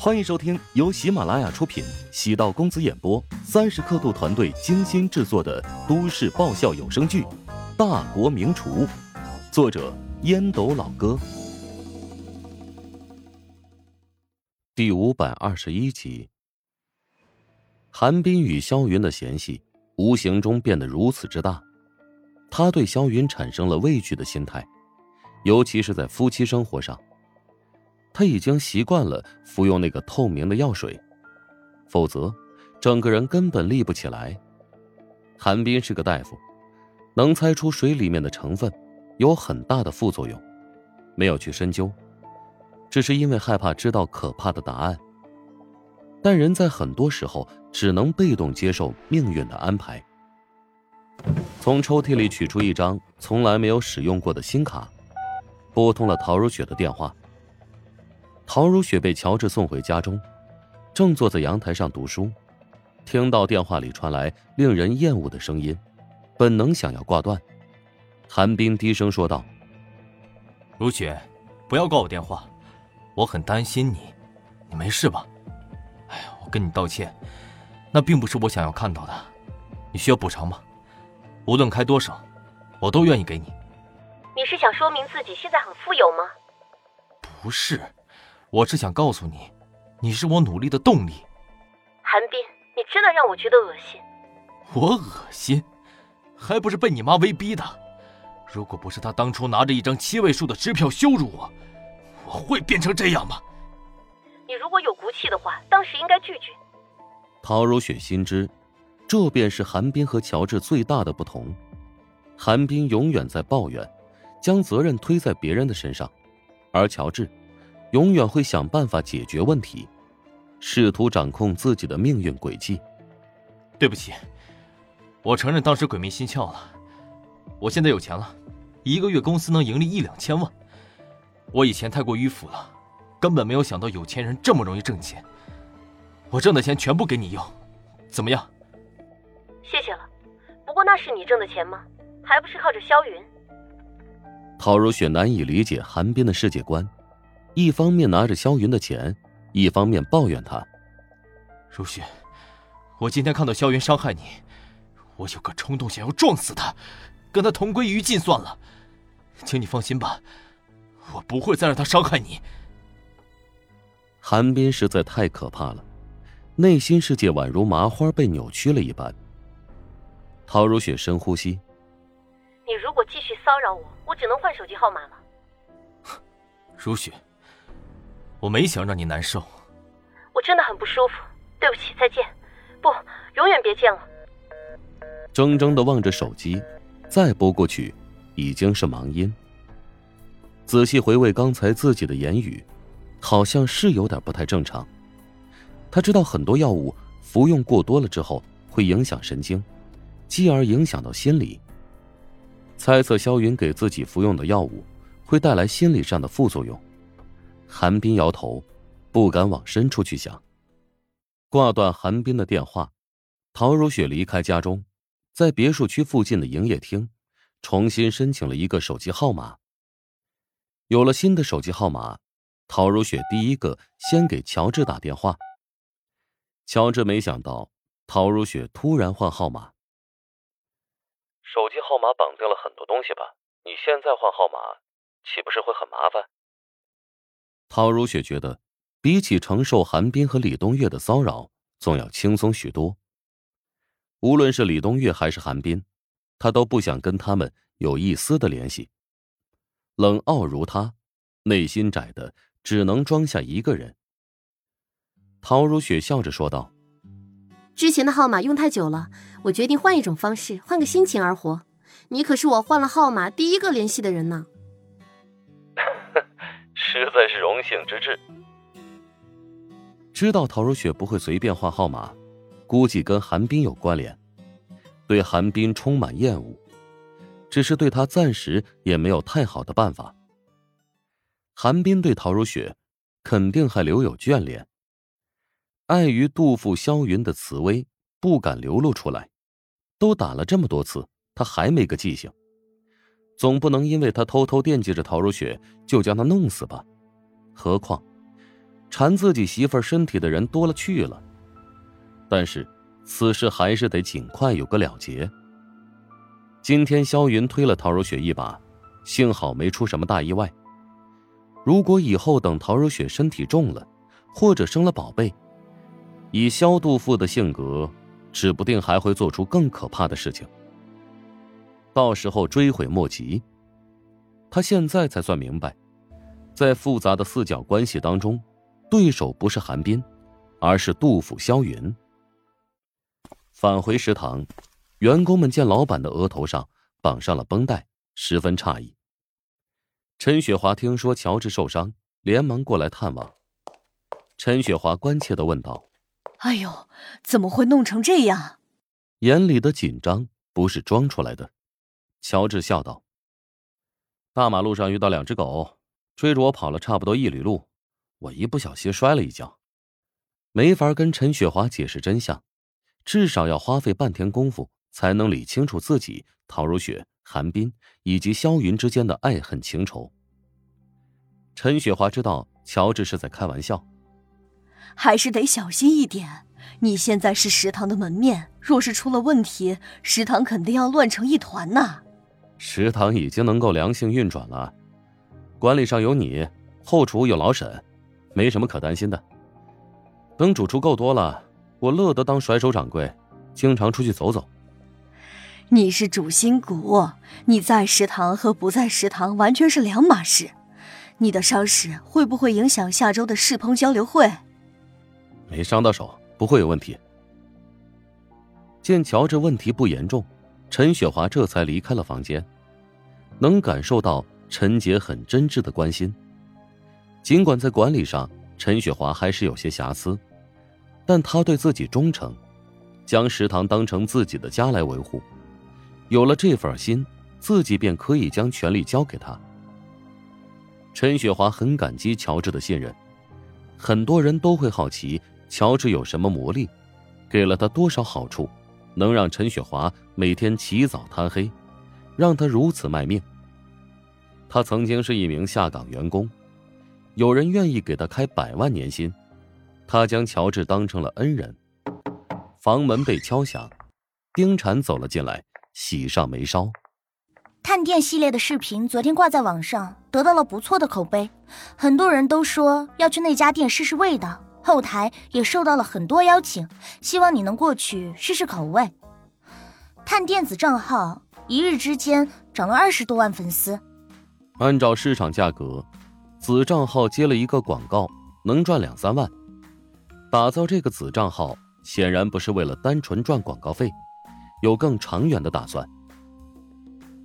欢迎收听由喜马拉雅出品、喜道公子演播、三十刻度团队精心制作的都市爆笑有声剧《大国名厨》，作者烟斗老哥，第五百二十一集。韩冰与萧云的嫌隙无形中变得如此之大，他对萧云产生了畏惧的心态，尤其是在夫妻生活上。他已经习惯了服用那个透明的药水，否则整个人根本立不起来。韩冰是个大夫，能猜出水里面的成分有很大的副作用，没有去深究，只是因为害怕知道可怕的答案。但人在很多时候只能被动接受命运的安排。从抽屉里取出一张从来没有使用过的新卡，拨通了陶如雪的电话。陶如雪被乔治送回家中，正坐在阳台上读书，听到电话里传来令人厌恶的声音，本能想要挂断。韩冰低声说道：“如雪，不要挂我电话，我很担心你，你没事吧？哎呀，我跟你道歉，那并不是我想要看到的。你需要补偿吗？无论开多少，我都愿意给你。你是想说明自己现在很富有吗？不是。”我是想告诉你，你是我努力的动力。韩冰，你真的让我觉得恶心。我恶心，还不是被你妈威逼的。如果不是她当初拿着一张七位数的支票羞辱我，我会变成这样吗？你如果有骨气的话，当时应该拒绝。陶如雪心知，这便是韩冰和乔治最大的不同。韩冰永远在抱怨，将责任推在别人的身上，而乔治。永远会想办法解决问题，试图掌控自己的命运轨迹。对不起，我承认当时鬼迷心窍了。我现在有钱了，一个月公司能盈利一两千万。我以前太过迂腐了，根本没有想到有钱人这么容易挣钱。我挣的钱全部给你用，怎么样？谢谢了。不过那是你挣的钱吗？还不是靠着萧云。陶如雪难以理解韩冰的世界观。一方面拿着萧云的钱，一方面抱怨他。如雪，我今天看到萧云伤害你，我有个冲动想要撞死他，跟他同归于尽算了。请你放心吧，我不会再让他伤害你。韩冰实在太可怕了，内心世界宛如麻花被扭曲了一般。陶如雪深呼吸。你如果继续骚扰我，我只能换手机号码了。如雪。我没想让你难受，我真的很不舒服，对不起，再见，不，永远别见了。怔怔的望着手机，再拨过去，已经是忙音。仔细回味刚才自己的言语，好像是有点不太正常。他知道很多药物服用过多了之后会影响神经，继而影响到心理。猜测萧云给自己服用的药物会带来心理上的副作用。韩冰摇头，不敢往深处去想。挂断韩冰的电话，陶如雪离开家中，在别墅区附近的营业厅，重新申请了一个手机号码。有了新的手机号码，陶如雪第一个先给乔治打电话。乔治没想到陶如雪突然换号码。手机号码绑定了很多东西吧？你现在换号码，岂不是会很麻烦？陶如雪觉得，比起承受韩冰和李东月的骚扰，总要轻松许多。无论是李东月还是韩冰，她都不想跟他们有一丝的联系。冷傲如她，内心窄的只能装下一个人。陶如雪笑着说道：“之前的号码用太久了，我决定换一种方式，换个心情而活。你可是我换了号码第一个联系的人呢。”实在是荣幸之至。知道陶如雪不会随便换号码，估计跟韩冰有关联。对韩冰充满厌恶，只是对他暂时也没有太好的办法。韩冰对陶如雪肯定还留有眷恋，碍于杜甫、萧云的慈威，不敢流露出来。都打了这么多次，他还没个记性。总不能因为他偷偷惦记着陶如雪，就将她弄死吧？何况，缠自己媳妇儿身体的人多了去了。但是，此事还是得尽快有个了结。今天萧云推了陶如雪一把，幸好没出什么大意外。如果以后等陶如雪身体重了，或者生了宝贝，以萧杜父的性格，指不定还会做出更可怕的事情。到时候追悔莫及。他现在才算明白，在复杂的四角关系当中，对手不是韩冰，而是杜甫、萧云。返回食堂，员工们见老板的额头上绑上了绷带，十分诧异。陈雪华听说乔治受伤，连忙过来探望。陈雪华关切的问道：“哎呦，怎么会弄成这样？”眼里的紧张不是装出来的。乔治笑道：“大马路上遇到两只狗，追着我跑了差不多一里路，我一不小心摔了一跤，没法跟陈雪华解释真相，至少要花费半天功夫才能理清楚自己、陶如雪、韩冰以及萧云之间的爱恨情仇。”陈雪华知道乔治是在开玩笑，还是得小心一点。你现在是食堂的门面，若是出了问题，食堂肯定要乱成一团呐。食堂已经能够良性运转了，管理上有你，后厨有老沈，没什么可担心的。等主厨够多了，我乐得当甩手掌柜，经常出去走走。你是主心骨，你在食堂和不在食堂完全是两码事。你的伤势会不会影响下周的试烹交流会？没伤到手，不会有问题。见乔治问题不严重。陈雪华这才离开了房间，能感受到陈杰很真挚的关心。尽管在管理上，陈雪华还是有些瑕疵，但他对自己忠诚，将食堂当成自己的家来维护。有了这份心，自己便可以将权力交给他。陈雪华很感激乔治的信任。很多人都会好奇，乔治有什么魔力，给了他多少好处。能让陈雪华每天起早贪黑，让他如此卖命。他曾经是一名下岗员工，有人愿意给他开百万年薪，他将乔治当成了恩人。房门被敲响，丁婵走了进来，喜上眉梢。探店系列的视频昨天挂在网上，得到了不错的口碑，很多人都说要去那家店试试味道。后台也收到了很多邀请，希望你能过去试试口味。探店子账号一日之间涨了二十多万粉丝。按照市场价格，子账号接了一个广告能赚两三万。打造这个子账号显然不是为了单纯赚广告费，有更长远的打算。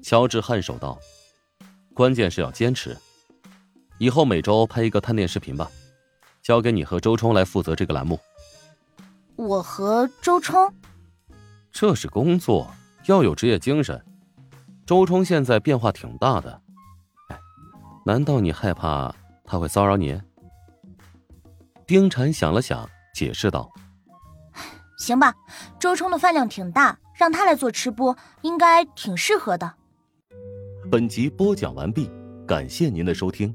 乔治颔首道：“关键是要坚持，以后每周拍一个探店视频吧。”交给你和周冲来负责这个栏目。我和周冲，这是工作，要有职业精神。周冲现在变化挺大的，哎，难道你害怕他会骚扰你？丁婵想了想，解释道：“行吧，周冲的饭量挺大，让他来做吃播，应该挺适合的。”本集播讲完毕，感谢您的收听。